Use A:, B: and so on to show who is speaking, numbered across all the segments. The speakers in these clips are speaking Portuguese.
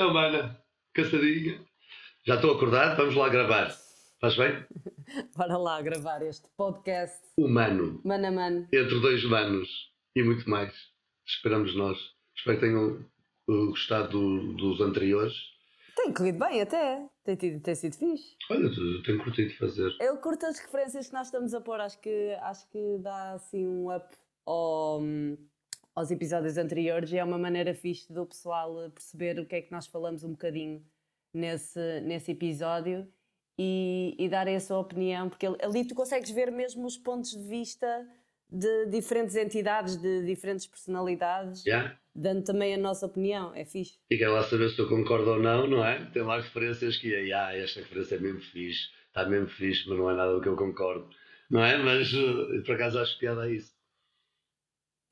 A: Então, mana, cansadinha. Já estou acordado, vamos lá gravar. Faz bem?
B: Bora lá gravar este podcast
A: Humano.
B: mano a mano.
A: Entre dois manos e muito mais. Esperamos nós. Espero que tenham uh, gostado do- dos anteriores.
B: Tem corrido bem até, tem, tido, tem sido fixe.
A: Olha, tenho curtido fazer.
B: Eu curto as referências que nós estamos a pôr, acho que, acho que dá assim um up ao- aos episódios anteriores e é uma maneira fixe do pessoal eh, perceber o que é que nós falamos um bocadinho nesse, nesse episódio e, e dar a sua opinião, porque ali- tu consegues ver mesmo os pontos de vista de diferentes entidades, de diferentes personalidades,
A: Já?
B: dando também a nossa opinião, é fixe.
A: Quer lá saber se eu concordo ou não, não é? Tem lá referências que ah, esta referência é mesmo fixe, está mesmo fixe, mas não é nada do que eu concordo. Não é? Mas uh, por acaso acho piada a isso.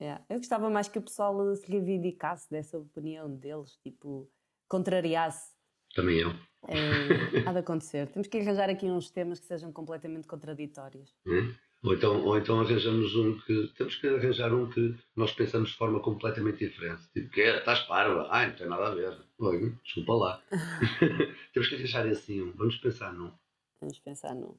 B: Yeah. Eu gostava mais que o pessoal se reivindicasse dessa opinião deles, tipo, contrariasse.
A: Também eu.
B: É, há de acontecer. Temos que arranjar aqui uns temas que sejam completamente contraditórios.
A: Hum? Ou, então, ou então arranjamos um que. Temos que arranjar um que nós pensamos de forma completamente diferente. Tipo, que é, estás parva? Ai, não tem nada a ver. Oi, desculpa lá. Temos que arranjar assim um. Vamos pensar num.
B: Vamos pensar num.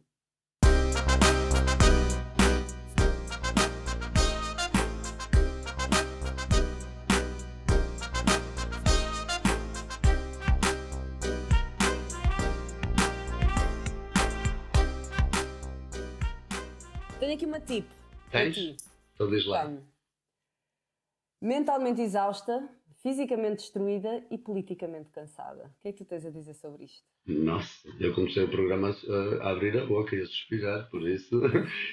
B: Tenho aqui uma tip.
A: Tens? Então diz lá.
B: Tenho. Mentalmente exausta, fisicamente destruída e politicamente cansada. O que é que tu tens a dizer sobre isto?
A: Nossa, eu comecei o programa a, abrir a boca e a suspirar, por isso.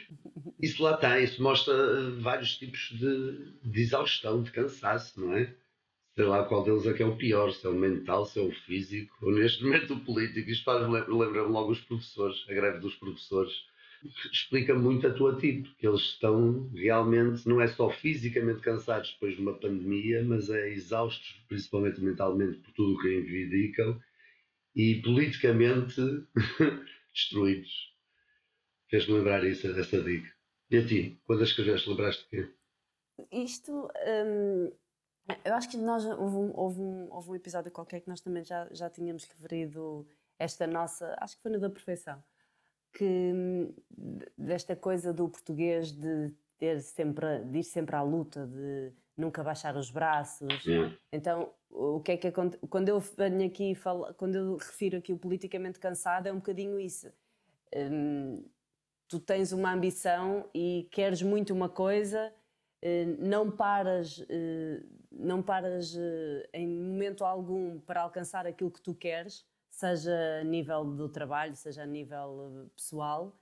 A: isso lá está, isso mostra uh, vários tipos de, de exaustão, de cansaço, não é? Sei lá qual deles é que é o pior, se é o mental, se é o físico, ou neste momento o político. Isto faz lembrar-me logo os professores, a greve dos professores. Explica muito a tua tipo, que eles estão realmente, não é só fisicamente cansados depois de uma pandemia, mas é exaustos, principalmente mentalmente, por tudo o que reivindicam e politicamente destruídos. Fez-me lembrar isso, essa dica. E a ti, quando a escreveste, lembraste de quê?
B: Isto, hum, eu acho que nós houve um, houve, um, houve um episódio qualquer que nós também já, já tínhamos referido esta nossa, acho que foi no da perfeição, que desta coisa do português de ter sempre, de ir sempre à luta, de nunca baixar os braços. Então, o que é que acontece? Quando eu venho aqui falo, quando eu refiro aqui o politicamente cansado, é um bocadinho isso. Hum, tu tens uma ambição e queres muito uma coisa, eh, não paras, eh, não paras eh, em momento algum para alcançar aquilo que tu queres, seja a nível do trabalho, seja a nível eh, pessoal,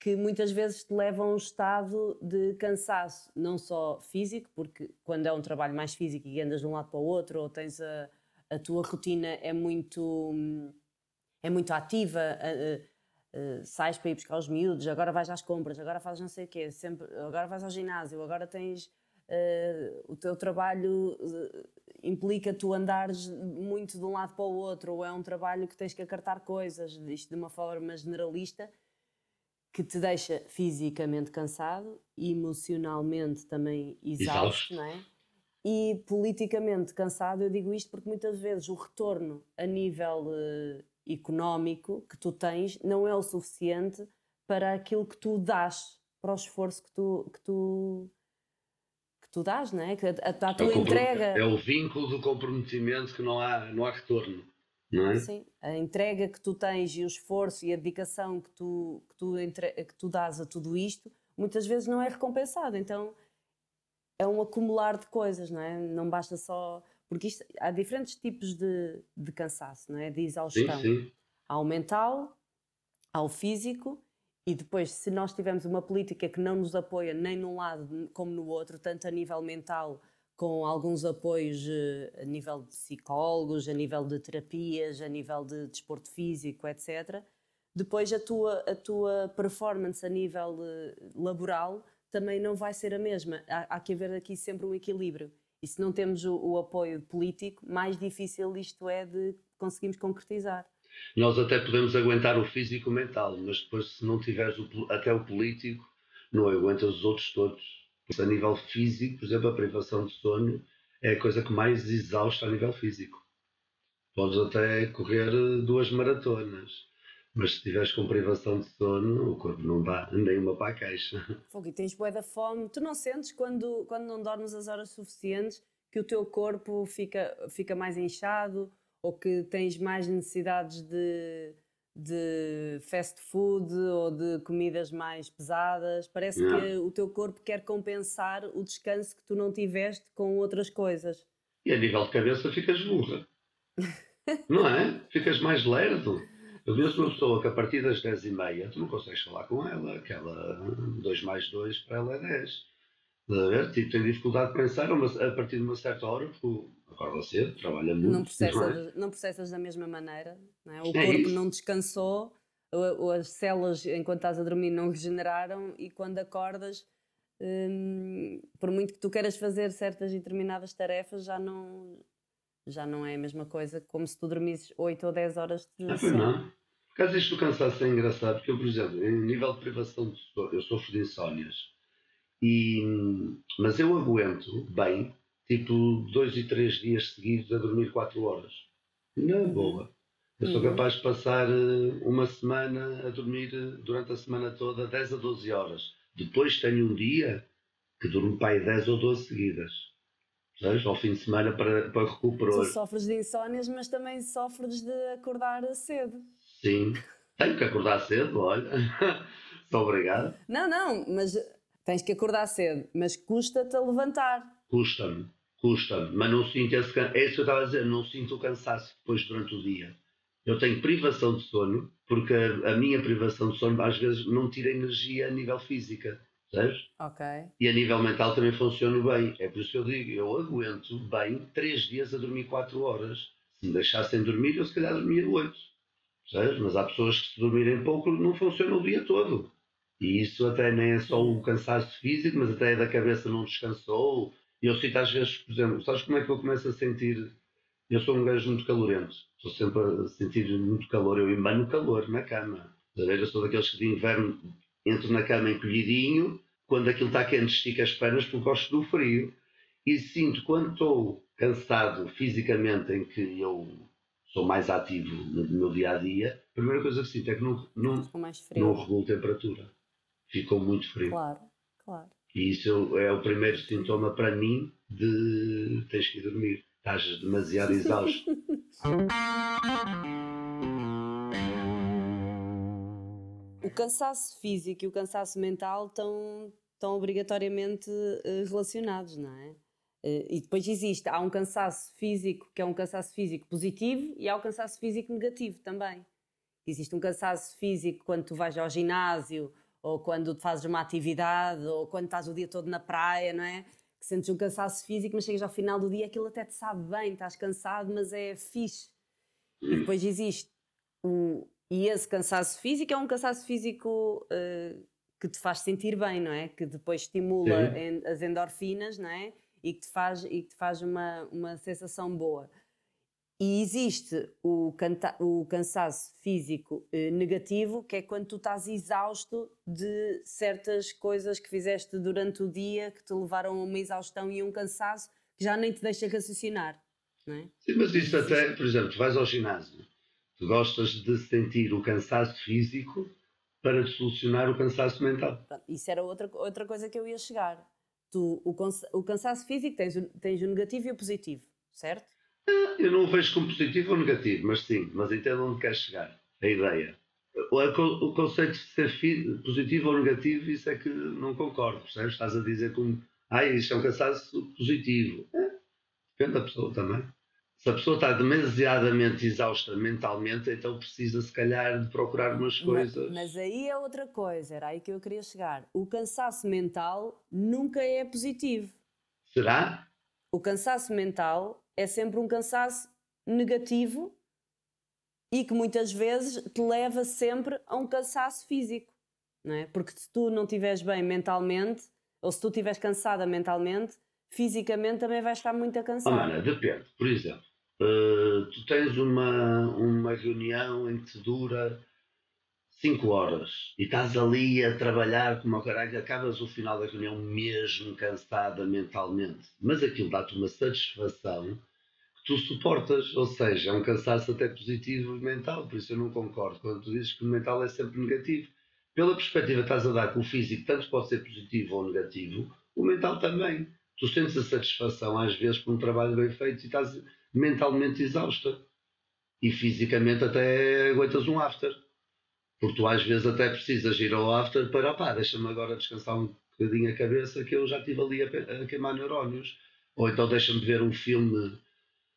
B: que muitas vezes te levam a um estado de cansaço, não só físico, porque quando é um trabalho mais físico e andas de um lado para o outro, ou tens a, a tua rotina é muito, é muito ativa, a- sais para ir buscar os miúdos, agora vais às compras, agora fazes não sei o quê, sempre, agora vais ao ginásio, agora tens uh, o teu trabalho uh, implica tu andares muito de um lado para o outro, ou é um trabalho que tens que acartar coisas, isto de uma forma generalista, que te deixa fisicamente cansado, emocionalmente também exausto,
A: Exausto.
B: não é? E politicamente cansado, eu digo isto porque muitas vezes o retorno a nível eh, económico que tu tens não é o suficiente para aquilo que tu dás, para o esforço que tu, que tu, tu dás, não é? Que a, a,
A: É
B: tua
A: compro-
B: entrega.
A: é o vínculo do comprometimento que não há, não há retorno. Não é?
B: Sim, a entrega que tu tens e o esforço e a dedicação que tu, que tu, entre, que tu dás a tudo isto, muitas vezes não é recompensado. Então é um acumular de coisas, não é? Não basta só. Porque isto, há diferentes tipos de, de cansaço, não é? De
A: Sim,
B: exaustão.
A: sim.
B: Há o mental, há o físico, e depois, se nós tivermos uma política que não nos apoia nem num lado como no outro, tanto a nível mental, com alguns apoios eh, a nível de psicólogos, a nível de terapias, a nível de desporto físico, etc. Depois, a tua, a tua performance a nível eh, laboral também não vai ser a mesma. Há, há que haver aqui sempre um equilíbrio. E se não temos o, o apoio político, mais difícil isto é de conseguirmos concretizar.
A: Nós até podemos aguentar o físico e o mental, mas depois, se não tiveres o até o político, não aguentas os outros todos. Porque a nível físico, por exemplo, a privação de sono é a coisa que mais exausta a nível físico. podes até correr duas maratonas. Mas se tiveres com privação de sono, o corpo não dá nem uma para a caixa.
B: Fogo, e tens boa da fome. Tu não sentes quando, quando não dormes as horas suficientes que o teu corpo fica, fica mais inchado ou que tens mais necessidades de, de fast food ou de comidas mais pesadas. Parece não. que o teu corpo quer compensar o descanso que tu não tiveste com outras coisas.
A: E a nível de cabeça ficas burra. não é? Ficas mais lerdo. Eu vejo uma pessoa que a partir das 10 e meia tu não consegues falar com ela, que ela 2 mais 2 para ela é 10. A ver? Tipo, tem dificuldade de pensar a partir de uma certa hora, porque acorda cedo, trabalha muito.
B: Não processas, não, é? processas da mesma maneira, é? o é corpo isso. não descansou, as células enquanto estás a dormir não regeneraram e quando acordas, hum, por muito que tu queiras fazer certas e determinadas tarefas, já não, já não é a mesma coisa como se tu dormisses 8 ou 10 horas de
A: ah, sono. Não. Por causa disto do cansaço é engraçado, porque eu, por exemplo, em nível de privação de sono, eu sofro de insónias, e, mas eu aguento bem tipo dois e três dias seguidos a dormir quatro horas. Na boa. Eu sou uhum. capaz de passar eh, uma semana a dormir eh, durante a semana toda 10 a 12 horas. Depois tenho um dia que durmo pai 10 ou 12 seguidas. Sabes? Ao fim de semana para, para recuperar. Tu
B: sofres de insónias, mas também sofres de acordar cedo.
A: Sim, tenho que acordar cedo, olha. Sou obrigado.
B: Não, não, mas tens que acordar cedo, mas custa-te a levantar.
A: Custa-me custa mas não sinto esse É isso que eu estava a dizer, não sinto o cansaço depois durante o dia. Eu tenho privação de sono, porque a, a minha privação de sono às vezes não tira energia a nível física, sabes?
B: Ok.
A: E a nível mental também funciona bem. É por isso que eu digo, eu aguento bem três dias a dormir quatro horas. Se me deixassem dormir, eu se calhar dormia oito. Sabes? Mas há pessoas que se dormirem pouco não funciona o dia todo. E isso até nem é só o cansaço físico, mas até é da cabeça não descansou, eu sinto às vezes, por exemplo, sabes como é que eu começo a sentir? Eu sou um gajo muito calorento, estou sempre a sentir muito calor, eu emano calor na cama. Eu sou daqueles que de inverno entro na cama encolhidinho, quando aquilo está quente estico as pernas porque gosto do frio. E sinto quando estou cansado fisicamente, em que eu sou mais ativo no meu dia a dia, a primeira coisa que sinto é que não, não, não regulo temperatura. Ficou muito frio.
B: Claro, claro.
A: E isso é o primeiro sintoma para mim de tens que ir dormir. Estás demasiado exausto.
B: o cansaço físico e o cansaço mental estão, estão obrigatoriamente eh, relacionados, não é? Eh, e depois existe, há um cansaço físico que é um cansaço físico positivo e há o um cansaço físico negativo também. Existe um cansaço físico quando tu vais ao ginásio ou quando fazes uma atividade, ou quando estás o dia todo na praia, não é? Que sentes um cansaço físico, mas chegas ao final do dia, aquilo até te sabe bem, estás cansado, mas é fixe. E depois existe o. E esse cansaço físico é um cansaço físico uh, que te faz sentir bem, não é? Que depois estimula as endorfinas, não é? E que te faz, e que te faz uma, uma sensação boa. E existe o, o cansaço físico eh, negativo, que é quando tu estás exausto de certas coisas que fizeste durante o dia que te levaram a uma exaustão e um cansaço que já nem te deixa raciocinar. Não é?
A: Sim, mas isso até, por exemplo, tu vais ao ginásio, tu gostas de sentir o cansaço físico para solucionar o cansaço mental.
B: Isso era outra, outra coisa que eu ia chegar. Tu, o, o cansaço físico tens, tens o negativo e o positivo, certo?
A: Eu não o vejo como positivo ou negativo, mas sim, mas entendo onde quer chegar, a ideia. O, conceito de ser positivo ou negativo, isso é que não concordo, percebes? Estás a dizer como, ah, isto é um cansaço positivo. É, depende da pessoa também. Se a pessoa está demasiadamente exausta mentalmente, então precisa, se calhar, de procurar umas coisas.
B: Mas, mas aí é outra coisa, era aí que eu queria chegar. O cansaço mental nunca é positivo.
A: Será?
B: O cansaço mental é sempre um cansaço negativo e que muitas vezes te leva sempre a um cansaço físico, não é? Porque se tu não estiveres bem mentalmente, ou se tu estiveres cansada mentalmente, fisicamente também vais estar muito cansado.
A: Oh, mana, depende. Por exemplo, uh, tu tens uma, uma reunião em que dura 5 horas e estás ali a trabalhar como o caralho, acabas o final da reunião mesmo cansada mentalmente, mas aquilo dá-te uma satisfação tu suportas, ou seja, é um cansaço até positivo mental, por isso eu não concordo quando tu dizes que o mental é sempre negativo. Pela perspectiva que estás a dar que o físico tanto pode ser positivo ou negativo, o mental também. Tu sentes a satisfação às vezes por um trabalho bem feito e estás mentalmente exausta. E fisicamente até aguentas um after. Porque tu às vezes até precisas ir ao after para, pá, deixa-me agora descansar um bocadinho a cabeça que eu já estive ali a, a queimar neurónios. Ou então deixa-me ver um filme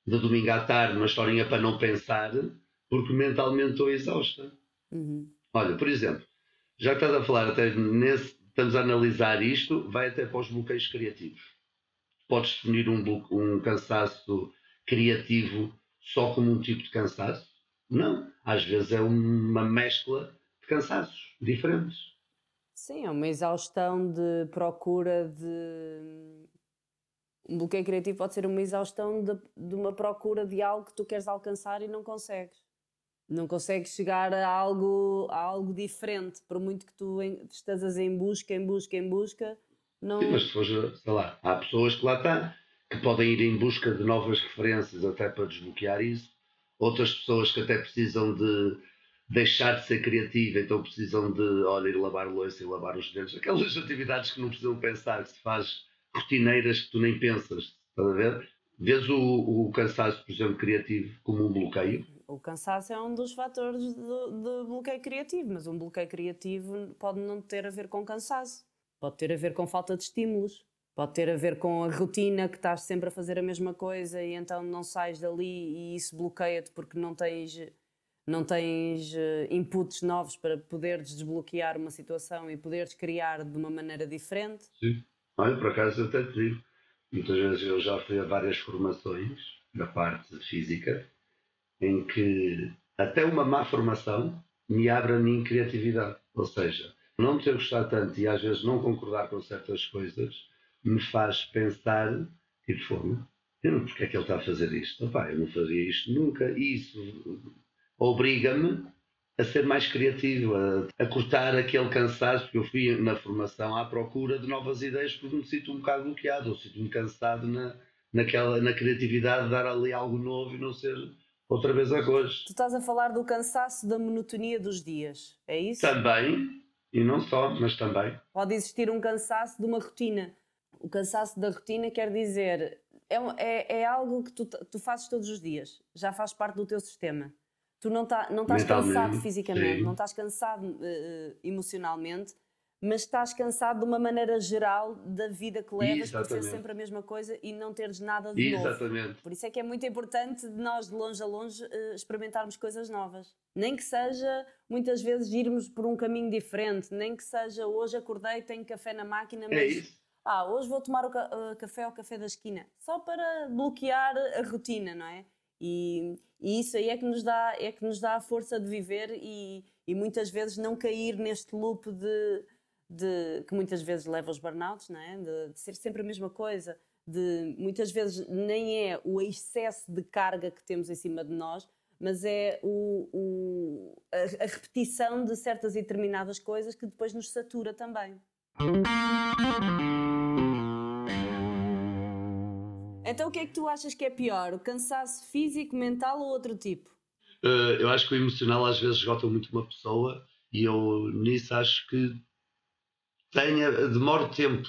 A: de domingo à tarde, uma historinha para não pensar, porque mentalmente estou exausta.
B: Uhum.
A: Olha, por exemplo, já que estás a falar, até nesse, estamos a analisar isto, vai até para os bloqueios criativos. Podes definir um, um cansaço criativo só como um tipo de cansaço? Não. Às vezes é uma mescla de cansaços diferentes.
B: Sim, é uma exaustão de procura de. Um bloqueio criativo pode ser uma exaustão de, de uma procura de algo que tu queres alcançar e não consegues. Não consegues chegar a algo, a algo diferente, por muito que tu estejas em busca, em busca, em busca. Não...
A: Sim, mas se fores, sei lá, há pessoas que lá estão, que podem ir em busca de novas referências até para desbloquear isso. Outras pessoas que até precisam de deixar de ser criativa, então precisam de, olha, ir lavar louça e lavar os dentes. Aquelas atividades que não precisam pensar, que se faz rotineiras que tu nem pensas, estás a ver? Vês o, o cansaço, por exemplo, criativo como um bloqueio?
B: O cansaço é um dos fatores de, de bloqueio criativo, mas um bloqueio criativo pode não ter a ver com cansaço, pode ter a ver com falta de estímulos, pode ter a ver com a rotina que estás sempre a fazer a mesma coisa e então não sais dali e isso bloqueia-te porque não tens não tens uh, inputs novos para poderes desbloquear uma situação e poderes criar de uma maneira diferente.
A: Sim. Olha, por acaso eu até te digo, muitas vezes eu já fui a várias formações da parte física em que até uma má formação me abre a mim criatividade. Ou seja, não ter gostado tanto e às vezes não concordar com certas coisas me faz pensar, tipo, fogo, eu não, porque é que ele está a fazer isto? Opa, eu não fazia isto nunca. E isso obriga-me a ser mais criativo, a, a, cortar aquele cansaço, porque eu fui na formação à procura de novas ideias porque me sinto um bocado bloqueado, ou sinto-me cansado na, naquela, na criatividade de dar ali algo novo e não ser outra vez a coisa.
B: Tu estás a falar do cansaço da monotonia dos dias, é isso?
A: Também, e não só, mas também.
B: Pode existir um cansaço de uma rotina. O cansaço da rotina quer dizer, é, é, é algo que tu, tu fazes todos os dias, já faz parte do teu sistema Tu não, tá, não estás cansado fisicamente, sim. não estás cansado uh, emocionalmente, mas estás cansado de uma maneira geral da vida que levas por ser sempre a mesma coisa e não teres nada de
A: Exatamente.
B: novo. Por isso é que é muito importante nós, de longe a longe, uh, experimentarmos coisas novas. Nem que seja, muitas vezes, irmos por um caminho diferente, nem que seja, hoje acordei, tenho café na máquina, é mas... É. Ah, hoje vou tomar o ca uh, café ao café da esquina, só para bloquear a rotina, não é? E, e, isso aí é que nos dá, é que nos dá a força de viver e, e muitas vezes não cair neste loop de, de, que muitas vezes leva aos burnouts, não é? de, de, ser sempre a mesma coisa, de muitas vezes nem é o excesso de carga que temos em cima de nós, mas é o, o a, a repetição de certas e determinadas coisas que depois nos satura também. Então o que é que tu achas que é pior? O cansaço físico, mental ou outro tipo?
A: Uh, eu acho que o emocional às vezes esgota muito uma pessoa e eu nisso acho que tenha, demoro tempo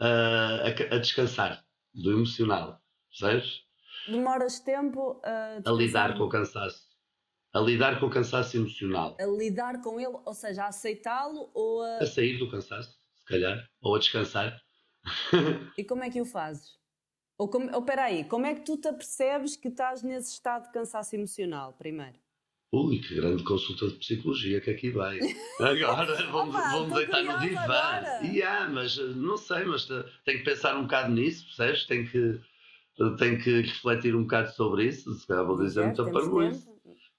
A: uh, a, a, descansar do emocional, percebes?
B: Demoras tempo
A: a, a lidar com o cansaço. A lidar com o cansaço emocional.
B: A lidar com ele, ou seja, a aceitá-lo ou a.
A: A sair do cansaço, se calhar, ou a descansar.
B: e como é que o fazes? Ou, como, ou peraí, como é que tu te apercebes que estás nesse estado de cansaço emocional, primeiro?
A: Ui, que grande consulta de psicologia que aqui vai. Agora vamos, Opa, vamos deitar no divã. Yeah, mas eh, não sei, mas eh, tenho que pensar um bocado nisso, percebes? Tenho que, eh, tenho que refletir um bocado sobre isso. Se calhar vou dizer é, muito para isso.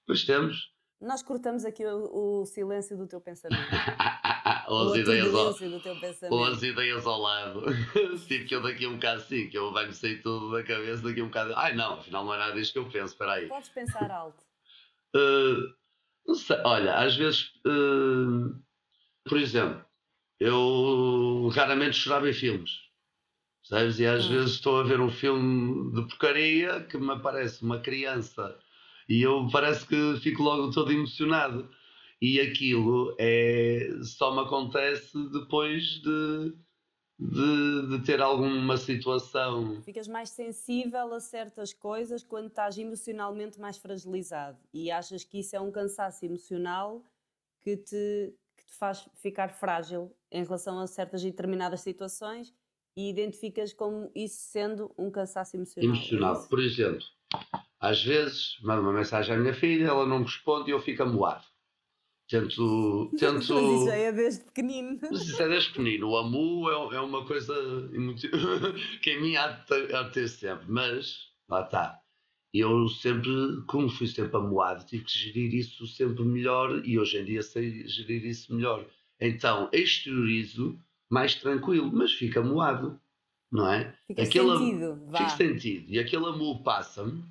A: Pois temos.
B: Nós cortamos aqui o, o silêncio do teu pensamento.
A: ou, as ideias ao, ou as ideias ao lado. tipo que eu daqui a um bocado sim, que eu vai-me sair tudo da cabeça daqui a um bocado. Ai não, afinal não é nada disto que eu penso, espera aí.
B: Podes pensar alto.
A: uh, não sei, olha, às vezes, uh, por exemplo, eu raramente chorava em filmes. Sabes? E às
B: Hum.
A: vezes estou a ver um filme de porcaria que me aparece uma criança e eu parece que fico logo todo emocionado. E aquilo é, só me acontece depois de, de, de ter alguma situação.
B: Ficas mais sensível a certas coisas quando estás emocionalmente mais fragilizado e achas que isso é um cansaço emocional que te, que te faz ficar frágil em relação a certas e determinadas situações e identificas como isso sendo um cansaço emocional. é
A: Emocional.
B: isso?
A: Por exemplo, às vezes mando uma mensagem à minha filha, ela não responde e eu fico amoado. Tento. tento
B: Mas isso é desde pequenino.
A: Mas isso é desde pequenino. O amu é, é uma coisa muito- que em mim há de, ter, há de ter sempre. Mas, lá está. Eu sempre, como fui sempre amoado, tive que gerir isso sempre melhor e hoje em dia sei gerir isso melhor. Então, exteriorizo mais tranquilo, mas fico amoado, não é?
B: Fica
A: Aquele am-
B: sentido. Vá.
A: Fico sentido. E aquele amor passa-me,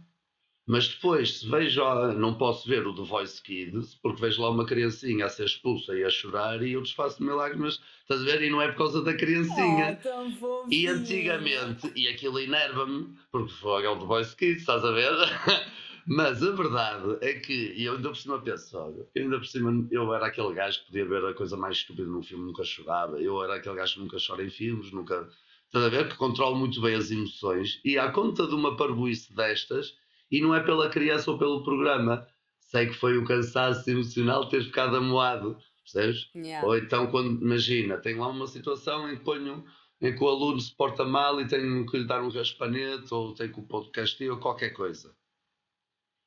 A: mas depois, se vejo, ah, não posso ver o The Voice Kids, porque vejo lá uma criancinha a ser expulsa e a chorar e eu desfaço milagres, estás a ver? E não é por causa da criancinha.
B: Oh,
A: E antigamente, e aquilo enerva-me, porque foi o The Voice Kids, estás a ver? Mas a verdade é que, e eu ainda por cima penso, olha, eu ainda por cima, eu era aquele gajo que podia ver a coisa mais estúpida num filme, nunca chorava. Eu era aquele gajo que nunca chora em filmes, nunca. Estás a ver? Que controlo muito bem as emoções. E à conta de uma parboice destas, e não é pela criança ou pelo programa, sei que foi o cansaço emocional ter ficado amoado, percebes?
B: Yeah.
A: Ou então, quando, imagina, tem lá uma situação em que ponho em que o aluno se porta mal e tenho que lhe dar um raspanete ou tenho que o pôr de castigo ou qualquer coisa.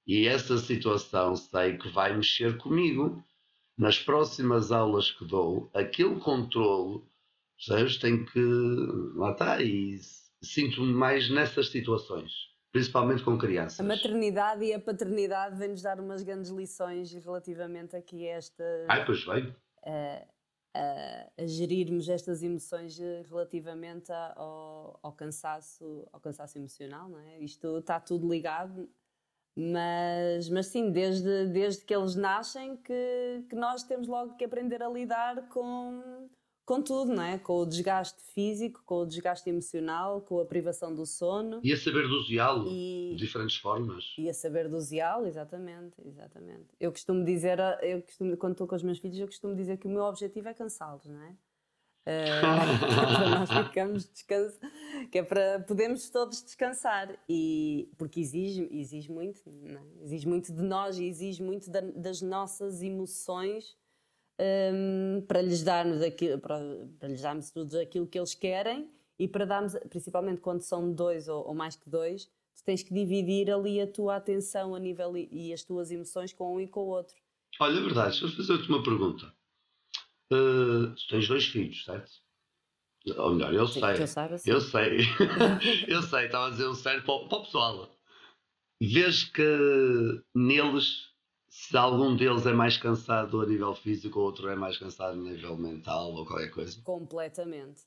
A: E essa situação sei que vai mexer comigo. Nas próximas aulas que dou, aquele controlo, percebes, tem que. Lá está, e sinto-me mais nessas situações, principalmente com crianças.
B: A maternidade e a paternidade vêm-nos dar umas grandes lições relativamente aqui a esta.
A: Ai, pois bem.
B: a, a gerirmos estas emoções relativamente a- ao, ao cansaço ao cansaço emocional, não é? Isto está tudo ligado, mas, mas sim, desde, desde que eles nascem que, que nós temos logo que aprender a lidar com, com tudo, não é? Com o desgaste físico, com o desgaste emocional, com a privação do sono
A: E a saber dosá-lo
B: e,
A: de diferentes formas.
B: e a saber doseá-lo, exatamente, exatamente. Eu costumo dizer, eu costumo, quando estou com os meus filhos, eu costumo dizer que o meu objetivo é cansá-los, não é? Que é para nós ficarmos descanso, que é para podermos todos descansar e porque exige, exige muito, não é? exige muito de nós e exige muito da- das nossas emoções hum, para lhes darmos aquilo, para, para lhes darmos tudo aquilo que eles querem e para darmos, principalmente quando são dois ou, ou mais que dois, tu tens que dividir ali a tua atenção a nível e, as tuas emoções com um e com o outro.
A: Olha, é verdade, deixa eu fazer-te uma pergunta. Uh, tu tens dois filhos, certo? Ou melhor, eu
B: Sim,
A: sei.
B: que eu saiba, sim.
A: Eu sei. eu sei, estava a dizer o certo para, o- para o pessoal. Vês que neles, se algum deles é mais cansado a nível físico, ou outro é mais cansado a nível mental, ou qualquer coisa.
B: Completamente.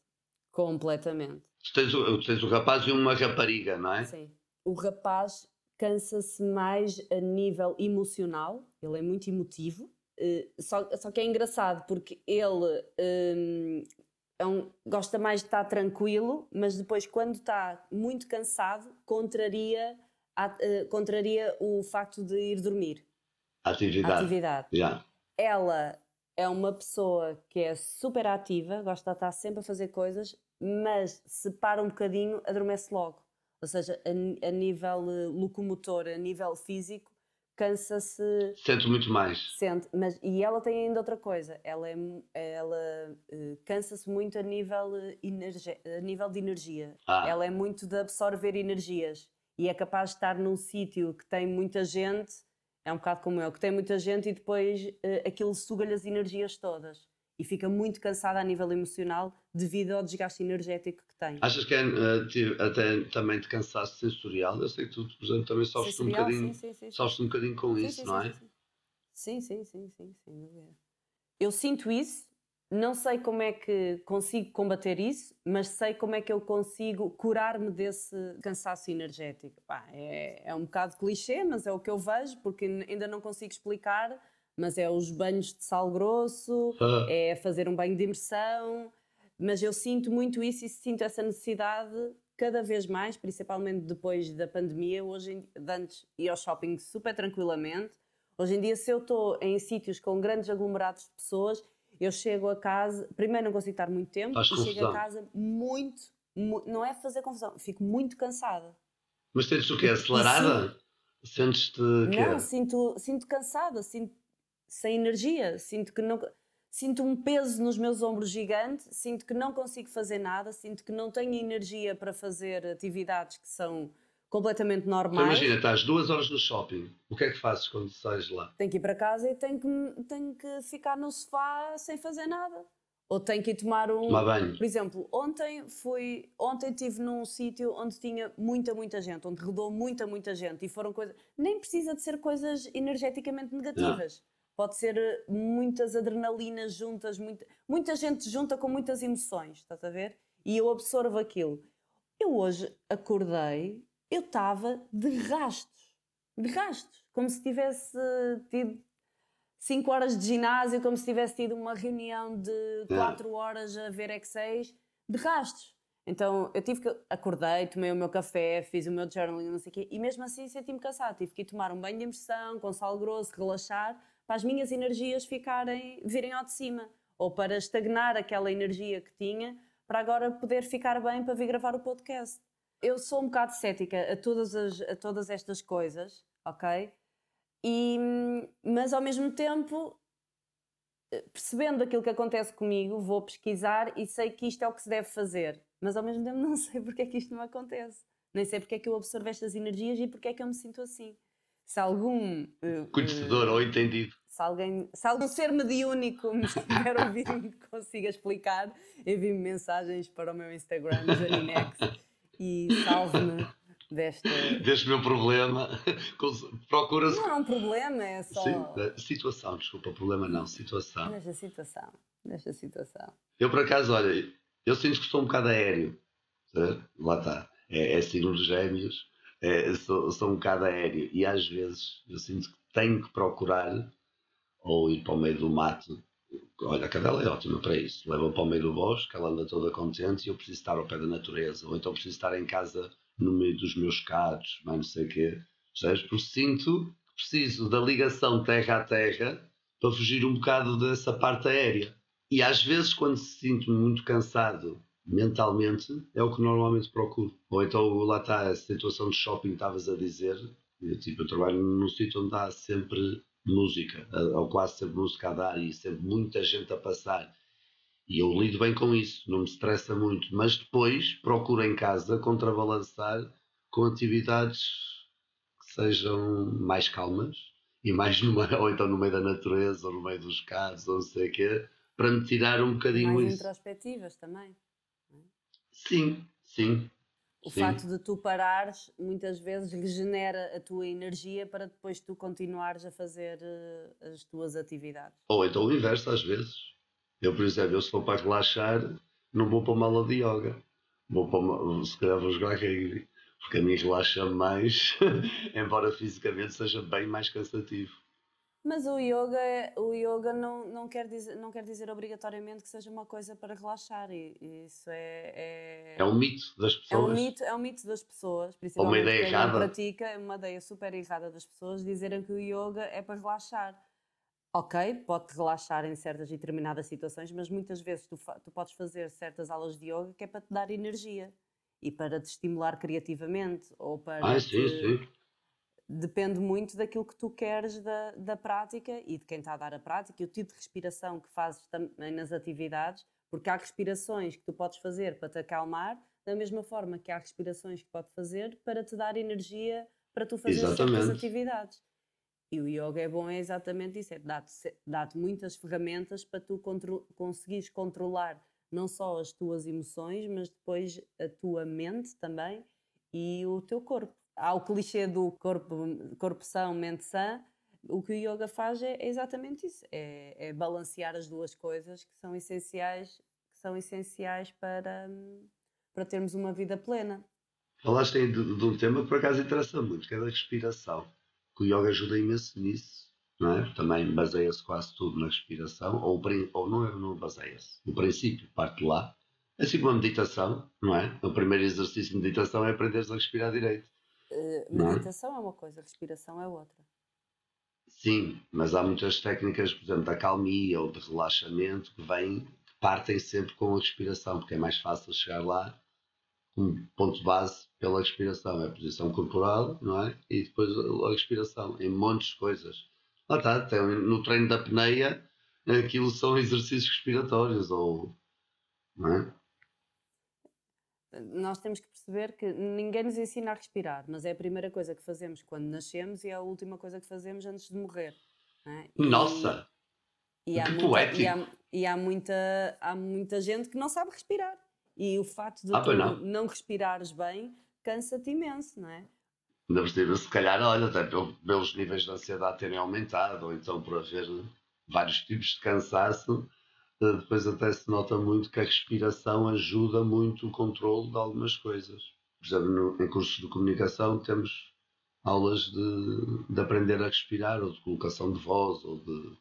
B: Completamente.
A: Tu tens, o- tens o rapaz e uma rapariga, não é?
B: Sim. O rapaz cansa-se mais a nível emocional, ele é muito emotivo, eh, só, só que é engraçado porque ele hum, é um- gosta mais de estar tranquilo, mas depois, quando está muito cansado, contraria, a- eh, contraria o facto de ir dormir.
A: Atividade.
B: Atividade.
A: Já.
B: Ela é uma pessoa que é super ativa, gosta de estar sempre a fazer coisas, mas se para um bocadinho, adormece logo. Ou seja, a, a nível eh, locomotor, a nível físico, cansa-se,
A: Sento muito mais.
B: sente. Mas, e ela tem ainda outra coisa, ela, é, ela eh, cansa-se muito a nível, eh, energe- a nível de energia.
A: Ah,
B: Ela é muito de absorver energias e é capaz de estar num sítio que tem muita gente, é um bocado como eu, que tem muita gente e depois eh, aquilo suga-lhe as energias todas e fica muito cansada a nível emocional devido ao desgaste energético que tem.
A: achas que é uh, até também de cansaço sensorial? Eu sei que tu, por exemplo, também sofres um bocadinho,
B: sim, sim, sim, sim.
A: sofres um bocadinho com
B: Sim,
A: isso,
B: sim,
A: não
B: sim,
A: é?
B: sim. Sim, sim, sim, sim, sem dúvida. Eu sinto isso, não sei como é que consigo combater isso, mas sei como é que eu consigo curar-me desse cansaço energético. Pá, é, é um bocado clichê, mas é o que eu vejo, porque ainda não consigo explicar, mas é os banhos de sal grosso,
A: Ah,
B: é fazer um banho de imersão, Mas eu sinto muito isso e sinto essa necessidade cada vez mais, principalmente depois da pandemia. Hoje, antes ia ao shopping super tranquilamente. Hoje em dia, se eu estou em sítios com grandes aglomerados de pessoas, eu chego a casa, primeiro não consigo estar muito tempo,
A: Faz
B: e
A: confusão.
B: chego a casa muito, mu- não é fazer confusão, fico muito cansada.
A: Mas tens o quê? Acelerada? Sentes-te?
B: Não, sinto, sinto cansada, sinto sem energia, sinto que não. Sinto um peso nos meus ombros gigante, sinto que não consigo fazer nada, sinto que não tenho energia para fazer atividades que são completamente
A: Então,
B: normais.
A: imagina, estás duas horas no shopping. O que é que fazes quando sais lá?
B: Tenho que ir para casa e tenho que, tenho que ficar no sofá sem fazer nada. Ou tenho que ir tomar um.
A: Tomar banho.
B: Por exemplo, ontem fui, ontem estive num sítio onde tinha muita, muita gente, onde rodou muita, muita gente e foram coisas. Nem precisa de ser coisas energeticamente negativas. Pode ser muitas adrenalinas juntas, muita, muita gente junta com muitas emoções, estás a ver? E eu absorvo aquilo. Eu hoje acordei, eu estava de rastos, de rastos, como se tivesse tido 5 horas de ginásio, como se tivesse tido uma reunião de 4 horas a ver X6, de rastos. Então eu tive que. Acordei, tomei o meu café, fiz o meu journaling, não sei o quê, e mesmo assim senti-me cansado. Tive que ir tomar um banho de imersão, com sal grosso, relaxar, para as minhas energias ficarem, virem ao de cima. Ou para estagnar aquela energia que tinha, para agora poder ficar bem para vir gravar o podcast. Eu sou um bocado cética a todas, as, a todas estas coisas, ok? E, mas ao mesmo tempo, eh, percebendo aquilo que acontece comigo, vou pesquisar e sei que isto é o que se deve fazer. Mas ao mesmo tempo não sei porque é que isto não acontece. Nem sei porque é que eu absorvo estas energias e porque é que eu me sinto assim. Se algum. eh,
A: Conhecedor ou entendido.
B: se alguém, se algum ser mediúnico me estiver ouvir e me consiga explicar, envie-me mensagens para o meu Instagram, Janinex, e salve-me desta.
A: Deste meu problema. Procura-se.
B: Não é um problema, é só.
A: Sim, da situação, desculpa, problema não, situação.
B: Nesta situação. Nesta situação.
A: Eu, por acaso, olha, eu sinto que sou um bocado aéreo. certo? Lá está. É, é signo dos gêmeos, é, sou, sou um bocado aéreo. E às vezes eu sinto que tenho que procurar ou ir para o meio do mato. Olha, a cadela é ótima para isso. Leva para o meio do bosque, ela anda toda contente e eu preciso estar ao pé da natureza. Ou então preciso estar em casa no meio dos meus gatos, mas não sei o quê. Percebes? Porque sinto que preciso da ligação terra a terra para fugir um bocado dessa parte aérea. E às vezes, quando se sinto muito cansado mentalmente, é o que normalmente procuro. Ou então, lá está a situação de shopping que estavas a dizer. Eu, tipo, eu trabalho num sítio onde há sempre música, ou quase sempre música a dar e sempre muita gente a passar. E eu lido bem com isso, não me estressa muito. Mas depois procuro em casa contrabalançar com atividades que sejam mais calmas e mais no meio, ou então no meio da natureza, ou no meio dos carros, ou não sei o quê, para me tirar um bocadinho
B: Mais
A: isso.
B: introspectivas também.
A: Sim, sim.
B: O
A: Sim.
B: facto de tu parares muitas vezes regenera a tua energia para depois tu continuares a fazer eh, as tuas atividades.
A: Ou então o inverso, às vezes. Eu, por exemplo, eu se for para relaxar, não vou para uma aula de yoga. Vou para uma, se calhar vou jogar rugby. Porque a mim relaxa mais, embora fisicamente seja bem mais cansativo.
B: Mas o yoga, é- o yoga não, não, quer dizer, não quer dizer obrigatoriamente que seja uma coisa para relaxar. E, e isso é, é,
A: É um mito das
B: é
A: pessoas.
B: um mito, é um mito das pessoas, principalmente
A: ideia
B: quem
A: errada.
B: pratica, é uma ideia super errada das pessoas dizerem que o yoga é para relaxar. Ok, pode relaxar em certas e determinadas situações, mas muitas vezes tu, tu podes fazer certas aulas de yoga que é para te dar energia e para te estimular criativamente ou para
A: Ah,
B: te-
A: sim, sim.
B: Depende muito daquilo que tu queres da, da prática e de quem está a dar a prática e o tipo de respiração que fazes também nas atividades, porque há respirações que tu podes fazer para te acalmar, da mesma forma que há respirações que podes fazer para te dar energia para tu fazer
A: Exatamente.
B: atividades. E o yoga é bom, é exatamente isso, é dá-te dá-te muitas ferramentas para tu contro conseguires controlar não só as tuas emoções, mas depois a tua mente também e o teu corpo. Há o clichê do corpo, corpo são, mente sã. O que o yoga faz é, é exatamente isso, é, é balancear as duas coisas que são essenciais, que são essenciais para, para termos uma vida plena.
A: Falaste aí de, de um tema que por acaso interessa muito, que é da respiração. Que o yoga ajuda imenso nisso, não é? Também baseia-se quase tudo na respiração, ou, ou não, é- não baseia-se. O princípio parte lá, assim como a meditação, não é? O primeiro exercício de meditação é aprenderes a respirar direito.
B: Uh, meditação é? é uma coisa, respiração é outra.
A: Sim, mas há muitas técnicas, por exemplo, da calmia ou de relaxamento que vêm, que partem sempre com a respiração, porque é mais fácil chegar lá um ponto de base pela respiração, é a posição corporal, não é? E depois a respiração, em montes de coisas. Lá está, tem, no treino da apneia, aquilo são exercícios respiratórios, ou. Não é?
B: Nós temos que perceber que ninguém nos ensina a respirar, mas é a primeira coisa que fazemos quando nascemos e é a última coisa que fazemos antes de morrer. É?
A: E, Nossa!
B: E há, muita, e, há, e há, muita, há muita gente que não sabe respirar. E o facto de ah, tu não. não respirares bem cansa-te imenso, não é?
A: Ainda por se calhar, olha, até pelos níveis de ansiedade terem aumentado, ou então por haver vários tipos de cansaço, depois até se nota muito que a respiração ajuda muito o controle de algumas coisas. Por exemplo, no, em cursos de comunicação temos aulas de, de aprender a respirar, ou de colocação de voz, ou de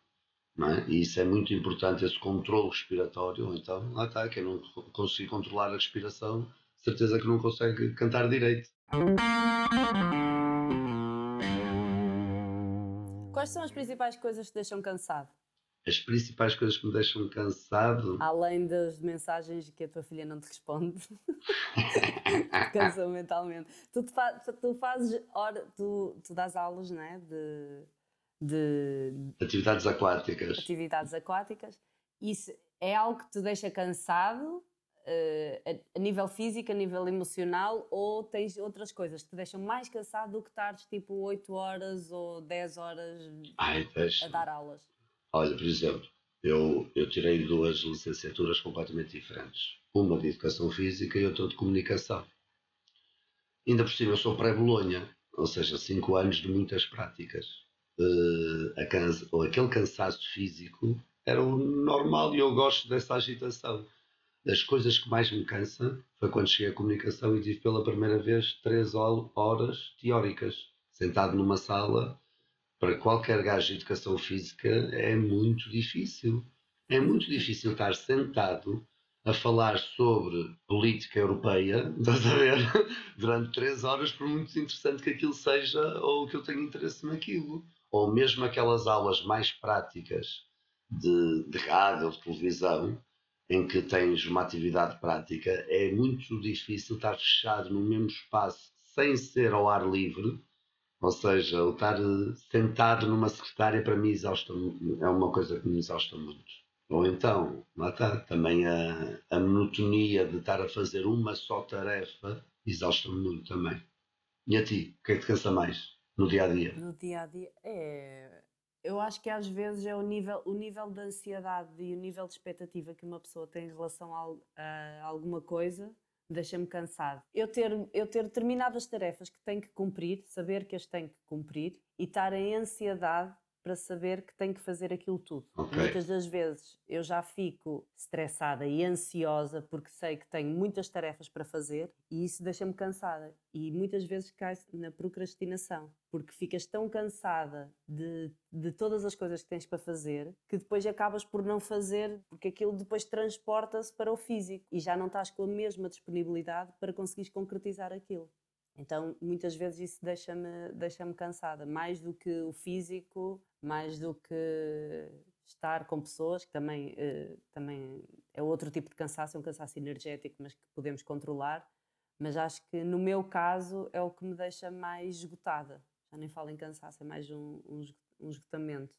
A: é? E isso é muito importante, esse controle respiratório. Então, lá está, quem não conseguir controlar a respiração, certeza que não consegue cantar direito.
B: Quais são as principais coisas que te deixam cansado?
A: As principais coisas que me deixam cansado.
B: Além das mensagens que a tua filha não te responde, cansam mentalmente. Tu, fa tu fazes, hora, tu, tu dás aulas, não é? De de
A: atividades aquáticas.
B: Atividades aquáticas. Isso é algo que te deixa cansado uh, a, nível físico, a nível emocional, ou tens outras coisas que te deixam mais cansado do que estares tipo 8 horas ou 10 horas
A: Ai,
B: a dar aulas?
A: Olha, por exemplo, eu, eu tirei duas licenciaturas completamente diferentes. Uma de Educação Física e outra de Comunicação. Ainda por cima, eu sou pré-Bolonha, ou seja, 5 anos de muitas práticas uh, cansa, ou aquele cansaço físico era o normal e eu gosto dessa agitação. Das coisas que mais me cansa foi quando cheguei à comunicação e tive pela primeira vez três horas teóricas, sentado numa sala. Para qualquer gajo de educação física é muito difícil. É muito difícil estar sentado a falar sobre política europeia, ver? Durante três horas, por muito interessante que aquilo seja ou que eu tenha interesse naquilo ou mesmo aquelas aulas mais práticas de, de rádio ou de televisão, em que tens uma atividade prática, é muito difícil estar fechado no mesmo espaço sem ser ao ar livre, ou seja, o estar sentado numa secretária para mim exausta, é uma coisa que me exausta muito. Ou então, lá está, também a, a monotonia de estar a fazer uma só tarefa exausta-me muito também. E a ti, o que é que te cansa mais? no dia a dia?
B: No dia a dia é. Eu acho que às vezes é o nível, o nível de ansiedade e o nível de expectativa que uma pessoa tem em relação a, a alguma coisa deixa-me cansado. Eu ter, eu ter determinadas tarefas que tenho que cumprir, saber que as tenho que cumprir e estar em ansiedade para saber que tenho que fazer aquilo tudo. Okay. Muitas das vezes eu já fico estressada e ansiosa porque sei que tenho muitas tarefas para fazer e isso deixa-me cansada. E muitas vezes cai na procrastinação, porque ficas tão cansada de, de todas as coisas que tens para fazer que depois acabas por não fazer, porque aquilo depois transporta-se para o físico e já não estás com a mesma disponibilidade para conseguires concretizar aquilo. Então, muitas vezes isso deixa-me deixa cansada, mais do que o físico, mais do que estar com pessoas, que também, uh, também é outro tipo de cansaço, é um cansaço energético, mas que podemos controlar. Mas acho que no meu caso é o que me deixa mais esgotada. Já nem falo em cansaço, é mais um, um esgotamento.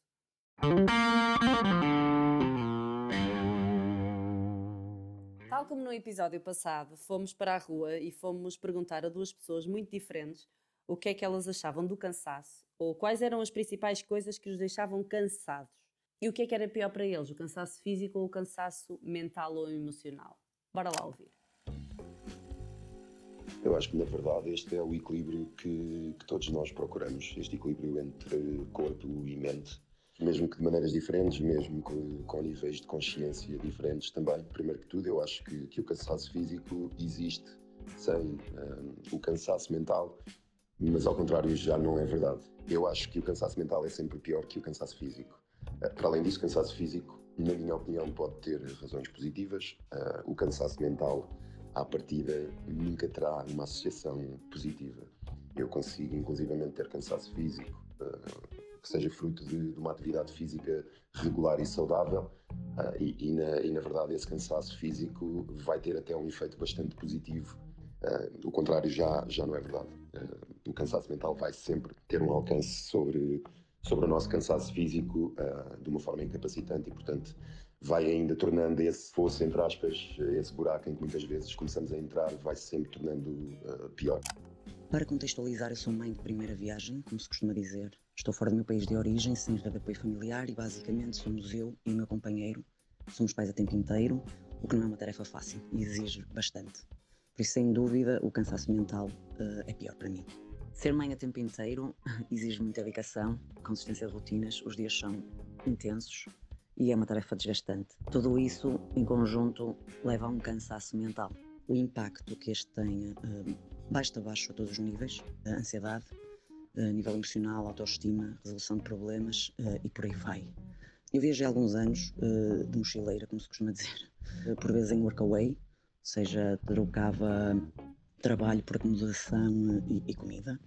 B: Tal como no episódio passado, fomos para a rua e fomos perguntar a duas pessoas muito diferentes o que é que elas achavam do cansaço ou quais eram as principais coisas que os deixavam cansados e o que é que era pior para eles, o cansaço físico ou o cansaço mental ou emocional. Bora lá ouvir.
C: Eu acho que, na verdade, este é o equilíbrio que, que todos nós procuramos este equilíbrio entre corpo e mente mesmo que de maneiras diferentes, mesmo com, com níveis de consciência diferentes também. Primeiro que tudo, eu acho que, que o cansaço físico existe sem um, o cansaço mental, mas ao contrário já não é verdade. Eu acho que o cansaço mental é sempre pior que o cansaço físico. Uh, para além disso, o cansaço físico na minha opinião, pode ter razões positivas. Uh, o cansaço mental, à partida, nunca terá uma associação positiva. Eu consigo, inclusivamente, ter cansaço físico, uh, que seja fruto de, de, uma atividade física regular e saudável, e, e, na, e, na, verdade, esse cansaço físico vai ter até um efeito bastante positivo. O contrário já, já não é verdade. o cansaço mental vai sempre ter um alcance sobre sobre o nosso cansaço físico uh, de uma forma incapacitante e, portanto, vai ainda tornando esse fosso, entre aspas, esse buraco em que muitas vezes começamos a entrar, vai -se sempre tornando uh, pior.
D: Para contextualizar, eu sou mãe de primeira viagem, como se costuma dizer. Estou fora do meu país de origem, sem rede de apoio familiar e basicamente somos eu e o meu companheiro. Somos pais a tempo inteiro, o que não é uma tarefa fácil e exige bastante. Por isso, sem dúvida, o cansaço mental uh, é pior para mim. Ser mãe a tempo inteiro exige muita dedicação, consistência de rotinas, os dias são intensos e é uma tarefa desgastante. Tudo isso em conjunto leva a um cansaço mental. O impacto que este tem uh, basta abaixo a todos os níveis, a ansiedade, a nível emocional, autoestima, resolução de problemas uh, e por aí vai. Eu viajei há alguns anos uh, de mochileira, como se costuma dizer, por vezes em workaway, seja, trocava trabalho por acomodação e, e comida.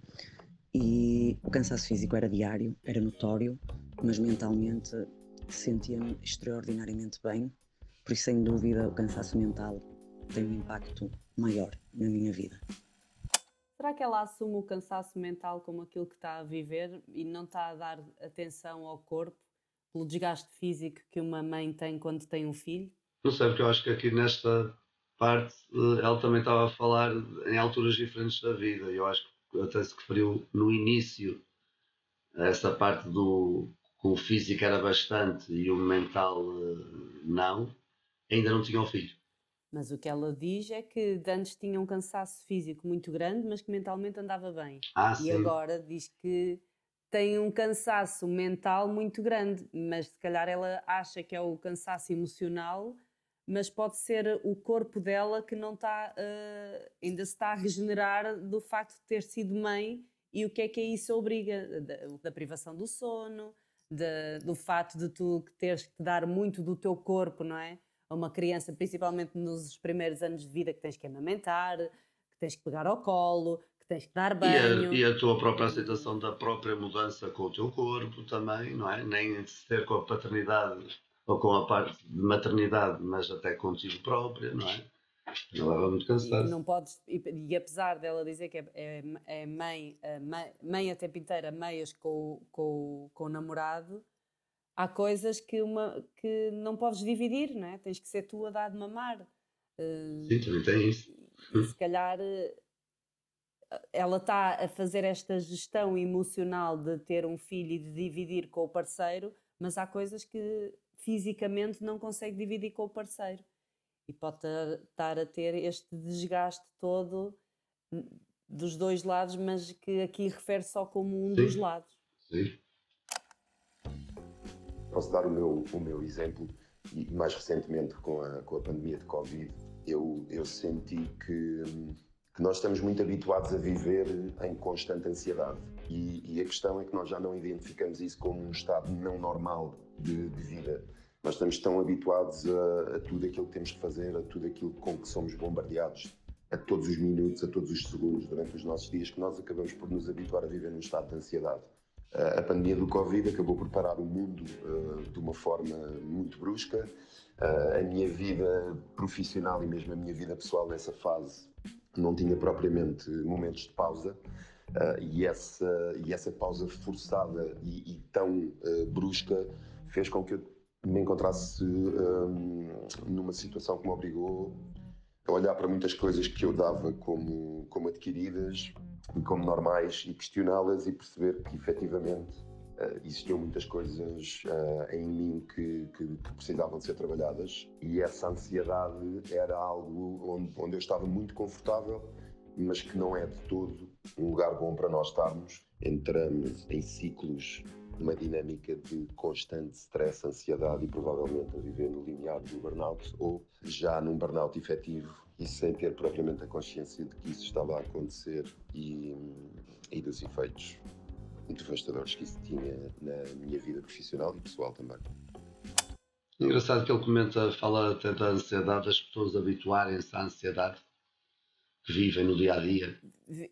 D: E o cansaço físico era diário, era notório, mas mentalmente sentia-me extraordinariamente bem. Por isso, sem dúvida, o cansaço mental tem um impacto maior na minha vida.
B: Será que ela assume o cansaço mental como aquilo que está a viver e não está a dar atenção ao corpo pelo desgaste físico que uma mãe tem quando tem um filho?
A: Não sei, porque eu acho que aqui nesta parte, eh, ela também estava a falar em alturas diferentes da vida. Eu acho que até se referiu no início a essa parte do que o físico era bastante e o mental eh, não, ainda não tinham filho.
B: Mas o que ela diz é que antes tinha um cansaço físico muito grande, mas que mentalmente andava bem.
A: Ah,
B: e
A: sim.
B: agora diz que tem um cansaço mental muito grande, mas se calhar ela acha que é o cansaço emocional mas pode ser o corpo dela que não está, uh, ainda se está a regenerar do facto de ter sido mãe e o que é que isso obriga, da, da privação do sono, de, do facto de tu teres que dar muito do teu corpo, não é? A uma criança, principalmente nos primeiros anos de vida, que tens que amamentar, que tens que pegar ao colo, que tens que dar banho.
A: E a, e a tua própria aceitação da própria mudança com o teu corpo também, não é? Nem ser com a paternidade ou com a parte de maternidade, mas até contigo própria, não é? Ela leva muito cansada.
B: Não podes, e, e, apesar dela dizer que é, é, é mãe, mãe, mãe, a tempo inteiro, meias com, com, com o namorado, há coisas que, uma, que não podes dividir, não é? Tens que ser tu a dar de mamar.
A: Uh, Sim, também tem isso.
B: E se calhar eh, ela está a fazer esta gestão emocional de ter um filho e de dividir com o parceiro, mas há coisas que fisicamente não consegue dividir com o parceiro e pode estar a ter este desgaste todo dos dois lados, mas que aqui refere só como um Sim. dos lados.
A: Sim.
C: Posso dar o meu, o meu exemplo e mais recentemente com a, com a pandemia de Covid, eu, eu senti que, que nós estamos muito habituados a viver em constante ansiedade e, e, a questão é que nós já não identificamos isso como um estado não normal de, de vida. Nós estamos tão habituados a, a, tudo aquilo que temos que fazer, a tudo aquilo com que somos bombardeados a todos os minutos, a todos os segundos durante os nossos dias, que nós acabamos por nos habituar a viver num estado de ansiedade. A pandemia do Covid acabou por parar o mundo uh, de uma forma muito brusca. Uh, a minha vida profissional e mesmo a minha vida pessoal nessa fase não tinha propriamente momentos de pausa. Uh, e, essa, e essa pausa forçada e, e tão brusca fez com que eu me encontrasse um, numa situação que me obrigou a olhar para muitas coisas que eu dava como, como adquiridas e como normais e questioná-las e perceber que efetivamente uh, existiam muitas coisas uh, em mim que, que, que, precisavam de ser trabalhadas. E essa ansiedade era algo onde, onde eu estava muito confortável mas que não é de todo um lugar bom para nós estarmos. Entramos em ciclos uma dinâmica de constante stress, ansiedade e provavelmente a viver no limiar do burnout ou já num burnout efetivo e sem ter propriamente a consciência de que isso estava a acontecer e, e dos efeitos devastadores que isso tinha na minha vida profissional e pessoal também.
A: Engraçado que ele comenta, fala até da ansiedade, das pessoas habituarem-se à ansiedade que vivem no dia a dia.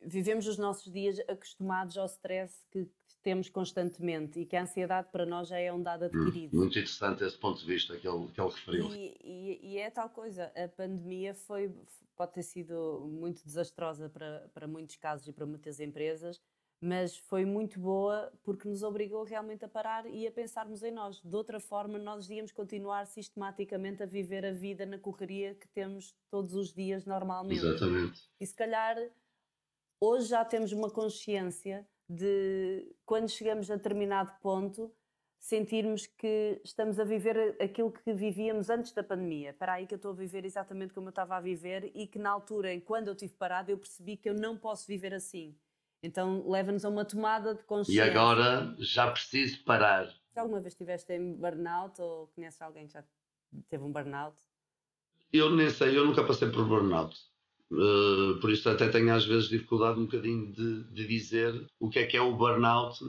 B: Vivemos os nossos dias acostumados ao stress que temos constantemente e que a ansiedade para nós já é um dado hum, adquirido.
A: Hum, muito interessante esse ponto de vista que ele, que ele referiu.
B: E, e, e, é tal coisa, a pandemia foi, pode ter sido muito desastrosa para, para muitos casos e para muitas empresas, mas foi muito boa porque nos obrigou realmente a parar e a pensarmos em nós. De outra forma, nós íamos continuar sistematicamente a viver a vida na correria que temos todos os dias normalmente.
A: Exatamente.
B: E se calhar hoje já temos uma consciência de quando chegamos a determinado ponto sentirmos que estamos a viver aquilo que vivíamos antes da pandemia. Para aí que eu estou a viver exatamente como eu estava a viver e que na altura, quando eu estive parado, eu percebi que eu não posso viver assim. Então leva-nos a uma tomada de consciência.
A: E agora já preciso parar.
B: Se alguma vez estiveste em burnout ou conheces alguém que já teve um burnout?
A: Eu nem sei, eu nunca passei por burnout. Uh, por isso até tenho às vezes dificuldade um bocadinho de, de dizer o que é que é o burnout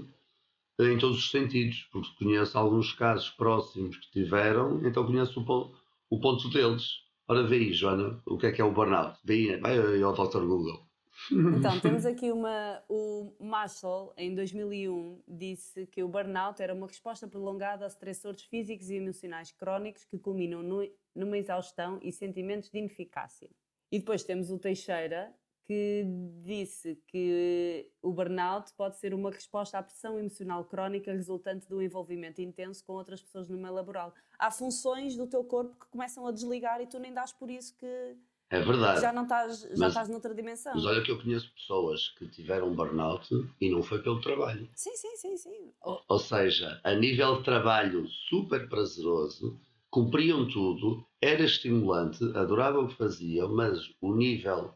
A: em todos os sentidos, porque conheço alguns casos próximos que tiveram, então conheço o, ponto, o ponto deles. Ora, vê aí, Joana, o que é que é o burnout? Vê vai aí ao Dr. Google.
B: Então, temos aqui uma. O Marshall, em 2001, disse que o burnout era uma resposta prolongada a estressores físicos e emocionais crónicos que culminam no, numa exaustão e sentimentos de ineficácia. E depois temos o Teixeira, que disse que o burnout pode ser uma resposta à pressão emocional crónica resultante do envolvimento intenso com outras pessoas no meio laboral. Há funções do teu corpo que começam a desligar e tu nem dás por isso que
A: é verdade.
B: já não estás, já mas, estás noutra dimensão.
A: Mas olha que eu conheço pessoas que tiveram burnout e não foi pelo trabalho.
B: Sim, sim, sim, sim.
A: Ou, ou seja, a nível de trabalho super prazeroso, cumpriam tudo, era estimulante, adoravam o que faziam, mas o nível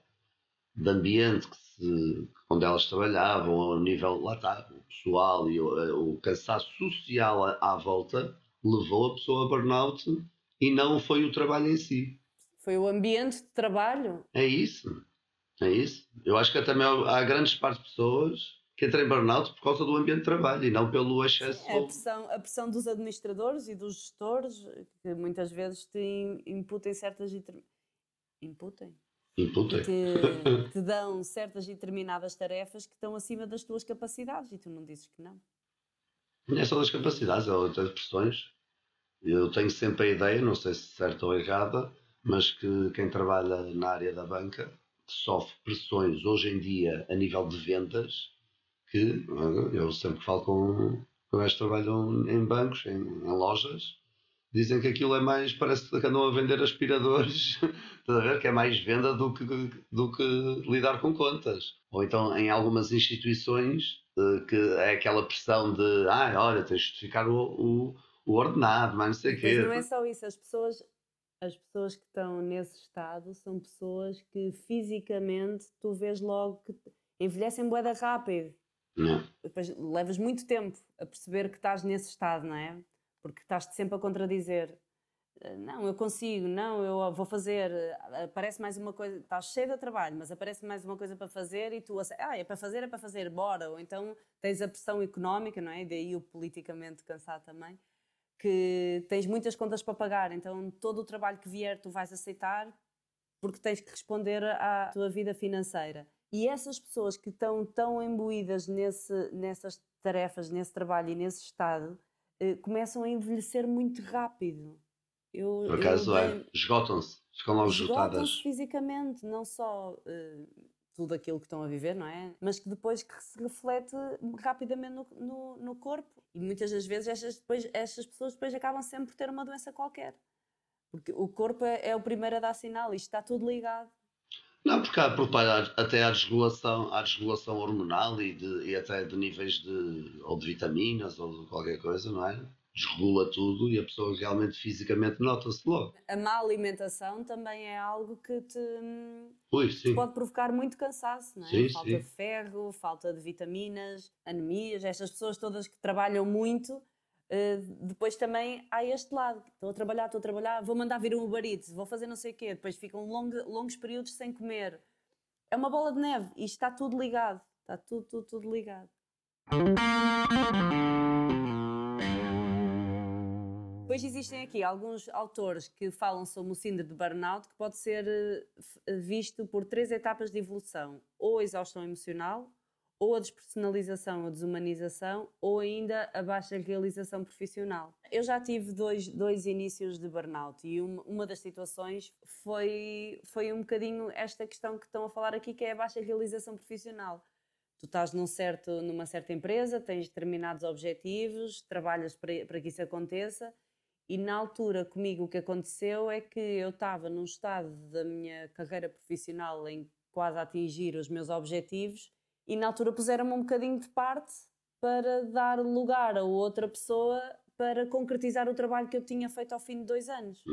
A: de ambiente que se, onde elas trabalhavam, o nível lá está, o pessoal e o, o cansaço social à, à, volta, levou a pessoa a burnout e não foi o trabalho em si.
B: Foi o ambiente de trabalho?
A: É isso. É isso. Eu acho que também há grandes partes de pessoas que entram em burnout por causa do ambiente de trabalho e não pelo excesso.
B: Sim, a, pressão, a pressão dos administradores e dos gestores, que muitas vezes te imputem certas. Imputem?
A: Imputem.
B: Que te dão certas e determinadas tarefas que estão acima das tuas capacidades e tu não dizes que não.
A: Não é só das capacidades, é outras pressões. Eu tenho sempre a ideia, não sei se certa ou errada, mas que quem trabalha na área da banca sofre pressões hoje em dia a nível de vendas que eu sempre falo com, com gajos que trabalham em bancos, em, em lojas, dizem que aquilo é mais, parece que andam a vender aspiradores, estás a ver? Que é mais venda do que, do que lidar com contas. Ou então em algumas instituições eh, que é aquela pressão de, ah, olha, tens de justificar o, o, o ordenado, mas não sei o quê.
B: Mas não é só isso, as pessoas, as pessoas que estão nesse estado são pessoas que fisicamente tu vês logo que envelhecem boeda rápido.
A: Não.
B: Depois levas muito tempo a perceber que estás nesse estado, não é? porque estás-te sempre a contradizer. Eh, não, eu consigo, não, eu vou fazer. Eh, aparece mais uma coisa, estás cheio de trabalho, mas aparece mais uma coisa para fazer e tu, ah, é para fazer, é para fazer, bora. Ou então tens a pressão económica, não é? E daí o politicamente cansado também, que tens muitas contas para pagar, então todo o trabalho que vier tu vais aceitar porque tens que responder à tua vida financeira. E essas pessoas que estão tão imbuídas nesse, nessas tarefas, nesse trabalho e nesse estado, eh, começam a envelhecer muito rápido.
A: Eu, Por acaso é, esgotam-se, ficam logo esgotadas.
B: fisicamente, não só uh, tudo aquilo que estão a viver, não é? Mas que depois que se reflete rapidamente no, no, no corpo. E muitas das vezes estas, depois, estas pessoas depois acabam sempre por ter uma doença qualquer. Porque o corpo é, é o primeiro a dar sinal, isto está tudo ligado.
A: Não, porque há, porque até há desregulação, desregulação hormonal e, de, e até de níveis de, ou de vitaminas ou de qualquer coisa, não é? Desregula tudo e a pessoa realmente fisicamente nota-se logo.
B: A má alimentação também é algo que te,
A: Ui,
B: te pode provocar muito cansaço, não é?
A: Sim,
B: falta
A: sim.
B: de ferro, falta de vitaminas, anemias, estas pessoas todas que trabalham muito Uh, depois também há este lado, estou a trabalhar, estou a trabalhar, vou mandar vir um Uber Eats, vou fazer não sei o quê, depois ficam long, longos períodos sem comer. É uma bola de neve e está tudo ligado, está tudo, tudo, tudo ligado. Depois existem aqui alguns autores que falam sobre o síndrome de burnout que pode ser eh, visto por três etapas de evolução: ou a exaustão emocional, ou a despersonalização, a desumanização, ou ainda a baixa realização profissional. Eu já tive dois, dois inícios de burnout e uma, uma das situações foi, foi um bocadinho esta questão que estão a falar aqui, que é a baixa realização profissional. Tu estás num certo, numa certa empresa, tens determinados objetivos, trabalhas para, para que isso aconteça, e na altura comigo o que aconteceu é que eu estava num estado da minha carreira profissional em quase atingir os meus objetivos e na altura puseram-me um bocadinho de parte para dar lugar a outra pessoa para concretizar o trabalho que eu tinha feito ao fim de dois anos.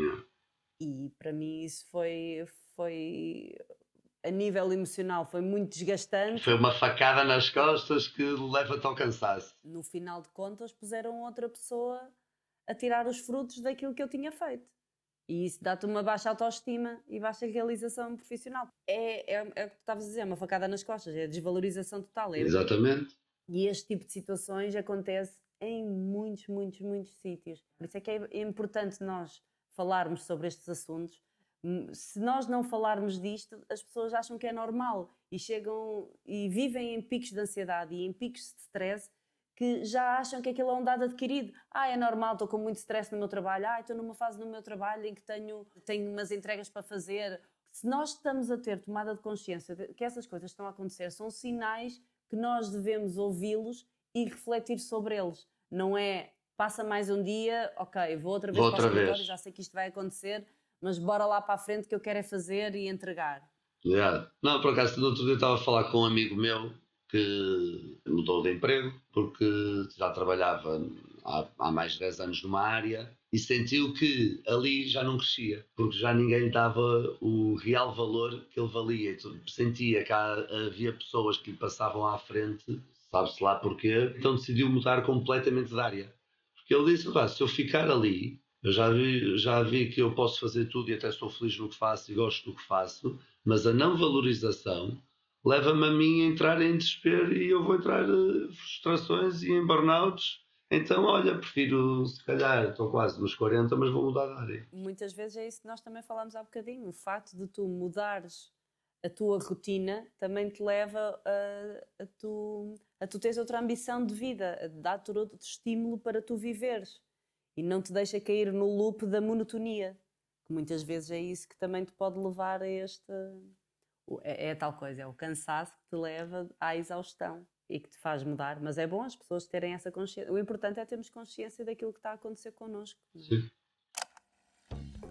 B: E para mim isso foi, foi a nível emocional foi muito desgastante.
A: Foi uma facada nas costas que leva-te ao cansaço.
B: No final de contas, puseram outra pessoa a tirar os frutos daquilo que eu tinha feito. E isso dá-te uma baixa autoestima e baixa realização profissional. É, é, é o que tu estavas a dizer, uma facada nas costas, é a desvalorização total. É
A: Exatamente.
B: E este tipo de situações acontece em muitos, muitos, muitos sítios. Por isso é que é importante nós falarmos sobre estes assuntos. Se nós não falarmos disto, as pessoas acham que é normal e chegam e vivem em picos de ansiedade e em picos de stress que já acham que aquilo é um dado adquirido. Ah, é normal, estou com muito stress no meu trabalho. Ah, estou numa fase no meu trabalho em que tenho, tenho umas entregas para fazer. Se nós estamos a ter tomada de consciência de que essas coisas estão a acontecer, são sinais que nós devemos ouvi-los e refletir sobre eles. Não é passa mais um dia, ok, vou outra vez
A: vou
B: para o já sei que isto vai acontecer, mas bora lá para a frente que eu quero é fazer e entregar.
A: Yeah. Não, por acaso, no outro dia estava a falar com um amigo meu que mudou de emprego porque já trabalhava há, há, mais de 10 anos numa área e sentiu que ali já não crescia, porque já ninguém dava o real valor que ele valia. Sentia que havia pessoas que lhe passavam à frente, sabe-se lá porquê, então decidiu mudar completamente de área. Porque ele disse: se eu ficar ali, eu já vi, já vi que eu posso fazer tudo e até estou feliz no que faço e gosto do que faço, mas a não valorização leva-me a mim a entrar em desespero e eu vou entrar em frustrações e em burnouts. Então, olha, prefiro, se calhar, estou quase nos 40, mas vou mudar de área.
B: Muitas vezes é isso que nós também falámos há bocadinho. O facto de tu mudares a tua rotina também te leva a, a, tu, a tu teres outra ambição de vida, dá-te outro estímulo para tu viveres e não te deixa cair no loop da monotonia, que muitas vezes é isso que também te pode levar a este, é, é tal coisa, é o cansaço que te leva à exaustão e que te faz mudar. Mas é bom as pessoas terem essa consciência. O importante é termos consciência daquilo que está a acontecer connosco.
A: É? Sim.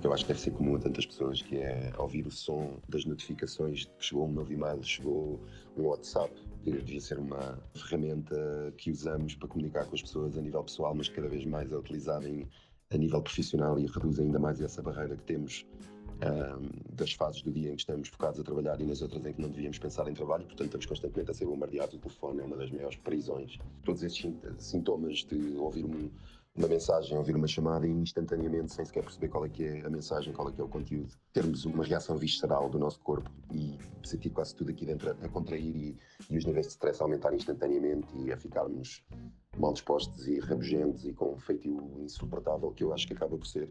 C: Eu acho que deve ser comum a tantas pessoas que é ouvir o som das notificações que chegou um novo e-mail, chegou um WhatsApp, que devia ser uma ferramenta que usamos para comunicar com as pessoas a nível pessoal, mas que cada vez mais é utilizada em, a nível profissional e reduz ainda mais essa barreira que temos das fases do dia em que estamos focados a trabalhar e nas outras em que não devíamos pensar em trabalho, portanto estamos constantemente a ser bombardeados. O telefone é uma das maiores prisões. Todos esses sintomas de ouvir um, uma mensagem, ouvir uma chamada e instantaneamente, sem sequer perceber qual é que é a mensagem, qual é que é o conteúdo, termos uma reação visceral do nosso corpo e sentir quase tudo aqui dentro a contrair e, e os níveis de stress a aumentar instantaneamente e a ficarmos mal dispostos e rabugentos e com um feitio insuportável que eu acho que acaba por ser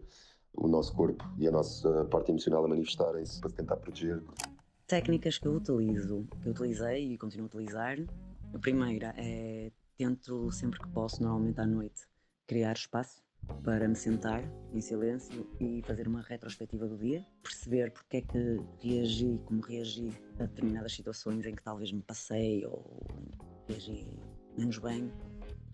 C: o nosso corpo e a nossa parte emocional a manifestarem-se para tentar proteger.
D: Técnicas que eu utilizo, que eu utilizei e continuo a utilizar. A primeira é tento sempre que posso, normalmente à noite, criar espaço para me sentar em silêncio e fazer uma retrospectiva do dia, perceber porque é que reagi como reagi a determinadas situações em que talvez me passei ou reagi menos bem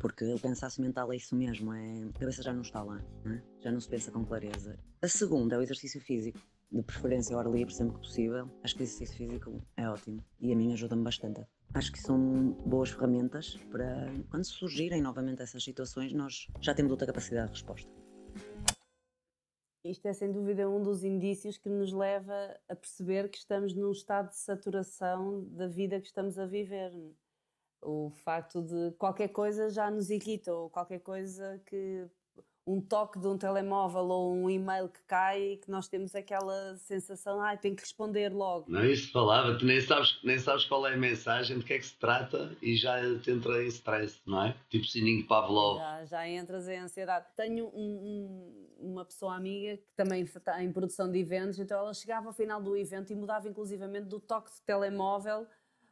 D: porque o cansaço mental é isso mesmo, é, a cabeça já não está lá, é? já não se pensa com clareza. A segunda é o exercício físico, de preferência ao ar livre, sempre que possível. Acho que o exercício físico é ótimo e a mim ajuda-me bastante. Acho que são boas ferramentas para quando surgirem novamente essas situações, nós já temos outra capacidade de resposta.
B: Isto é sem dúvida um dos indícios que nos leva a perceber que estamos num estado de saturação da vida que estamos a viver o facto de qualquer coisa já nos irrita ou qualquer coisa que um toque de um telemóvel ou um e-mail que cai e que nós temos aquela sensação, ai, tenho que responder logo.
A: Não, isso falava, tu nem sabes, nem sabes qual é a mensagem, de que é que se trata e já te entra em stress, não é? Tipo sininho de Pavlov.
B: Já, já entras em ansiedade. Tenho um, um, uma pessoa amiga que também está em produção de eventos, então ela chegava ao final do evento e mudava inclusivamente do toque de telemóvel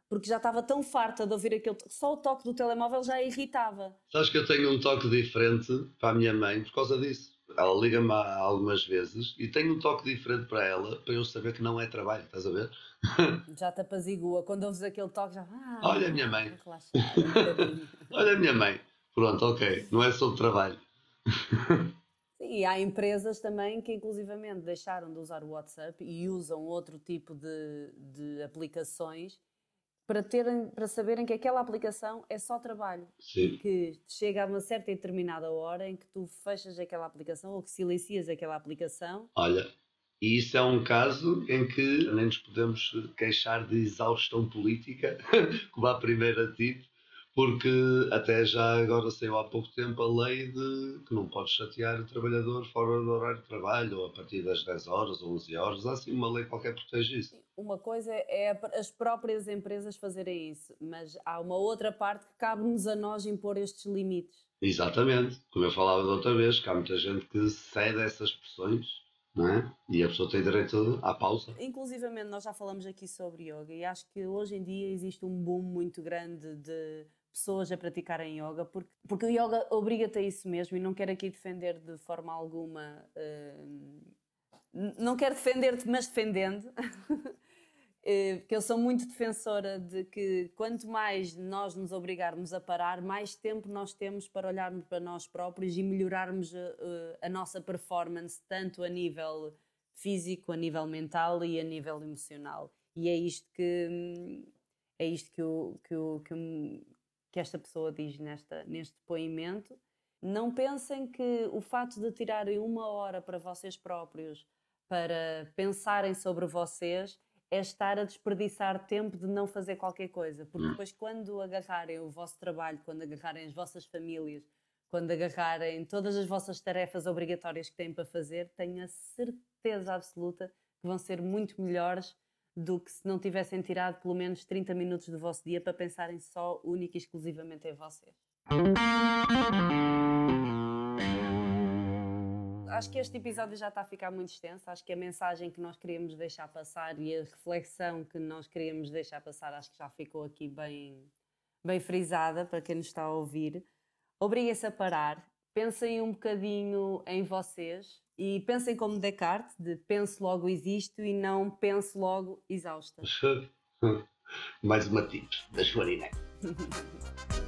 B: porque já estava tão farta de ouvir aquele. Só o toque do telemóvel já a irritava.
A: Sabes que eu tenho um toque diferente para a minha mãe por causa disso. Ela liga-me algumas vezes e tenho um toque diferente para ela para eu saber que não é trabalho, estás a ver?
B: Já te apazigua. Quando ouves aquele toque, já. Ah,
A: Olha a minha mãe. Olha a minha mãe. Pronto, ok. Não é sobre trabalho.
B: E há empresas também que inclusivamente deixaram de usar o WhatsApp e usam outro tipo de, de aplicações para, terem, para saberem que aquela aplicação é só trabalho.
A: Sim.
B: Que chega a uma certa e determinada hora em que tu fechas aquela aplicação ou que silencias aquela aplicação.
A: Olha, e isso é um caso em que nem nos podemos queixar de exaustão política, como a primeira tipo, porque até já agora saiu há pouco tempo a lei de que não pode chatear o trabalhador fora do horário de trabalho, ou a partir das 10 horas ou 11 horas, há assim uma lei qualquer que protege isso.
B: Uma coisa é as próprias empresas fazerem isso, mas há uma outra parte que cabe-nos a nós impor estes limites.
A: Exatamente, como eu falava da outra vez, que há muita gente que cede essas pressões não é? E a pessoa tem direito à pausa.
B: Inclusivamente, nós já falamos aqui sobre yoga e acho que hoje em dia existe um boom muito grande de pessoas a praticarem yoga, porque, porque o yoga obriga-te a isso mesmo e não quero aqui defender de forma alguma. Uh, não quero defender-te, mas defendendo. Eh, porque eu sou muito defensora de que quanto mais nós nos obrigarmos a parar, mais tempo nós temos para olharmos para nós próprios e melhorarmos a, eh, a nossa performance, tanto a nível físico, a nível mental e a nível emocional. E é isto que é isto que, eu, que, eu, que, eu, que esta pessoa diz nesta, neste depoimento. Não pensem que o fato de tirarem uma hora para vocês próprios, para pensarem sobre vocês, é estar a desperdiçar tempo de não fazer qualquer coisa. Porque hum. depois, quando agarrarem o vosso trabalho, quando agarrarem as vossas famílias, quando agarrarem todas as vossas tarefas obrigatórias que têm para fazer, tenho a certeza absoluta que vão ser muito melhores do que se não tivessem tirado pelo menos 30 minutos do vosso dia para pensarem só, única e exclusivamente em vocês. Acho que este episódio já está a ficar muito extenso. Acho que a mensagem que nós queríamos deixar passar e a reflexão que nós queríamos deixar passar, acho que já ficou aqui bem, bem frisada para quem nos está a ouvir. Obriguem-se a parar, pensem um bocadinho em vocês e pensem como Descartes, de penso logo existo e não penso logo exausta.
A: Mais uma tip da Schwarineck.